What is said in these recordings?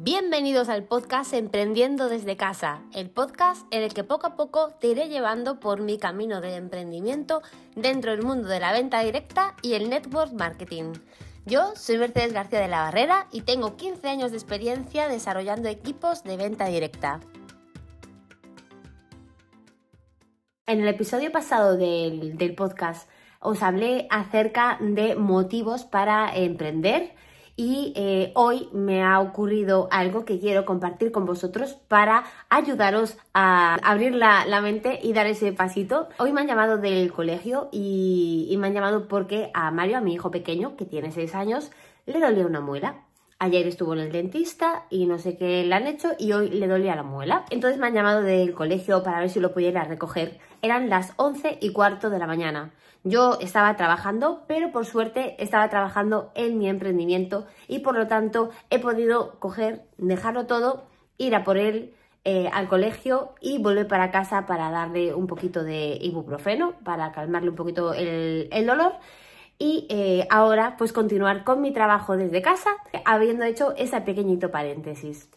Bienvenidos al podcast Emprendiendo desde casa, el podcast en el que poco a poco te iré llevando por mi camino de emprendimiento dentro del mundo de la venta directa y el network marketing. Yo soy Mercedes García de la Barrera y tengo 15 años de experiencia desarrollando equipos de venta directa. En el episodio pasado del, del podcast os hablé acerca de motivos para emprender y eh, hoy me ha ocurrido algo que quiero compartir con vosotros para ayudaros a abrir la, mente y dar ese pasito. Hoy me han llamado del colegio y, me han llamado porque a Mario, a mi hijo pequeño, que tiene 6 años, le dolía una muela. Ayer estuvo en el dentista y no sé qué le han hecho y hoy le dolía la muela. Entonces me han llamado del colegio para ver si lo pudiera recoger. Eran las 11 y cuarto de la mañana. Yo estaba trabajando, pero por suerte estaba trabajando en mi emprendimiento y por lo tanto he podido coger, dejarlo todo, ir a por él eh, al colegio y volver para casa para darle un poquito de ibuprofeno para calmarle un poquito el, dolor y eh, ahora pues continuar con mi trabajo desde casa habiendo hecho ese pequeñito paréntesis.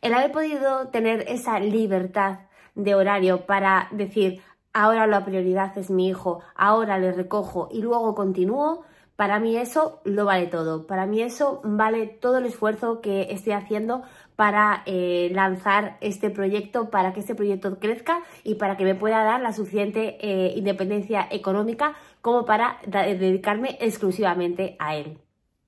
El haber podido tener esa libertad de horario para decir, ahora la prioridad es mi hijo, ahora le recojo y luego continúo, para mí eso lo vale todo. Para mí eso vale todo el esfuerzo que estoy haciendo para eh, lanzar este proyecto, para que este proyecto crezca y para que me pueda dar la suficiente eh, independencia económica como para dedicarme exclusivamente a él.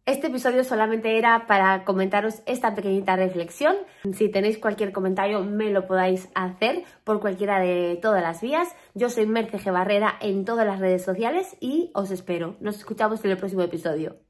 Este episodio solamente era para comentaros esta pequeñita reflexión. Si tenéis cualquier comentario me lo podáis hacer por cualquiera de todas las vías. Yo soy Merce G. Barrera en todas las redes sociales y os espero. Nos escuchamos en el próximo episodio.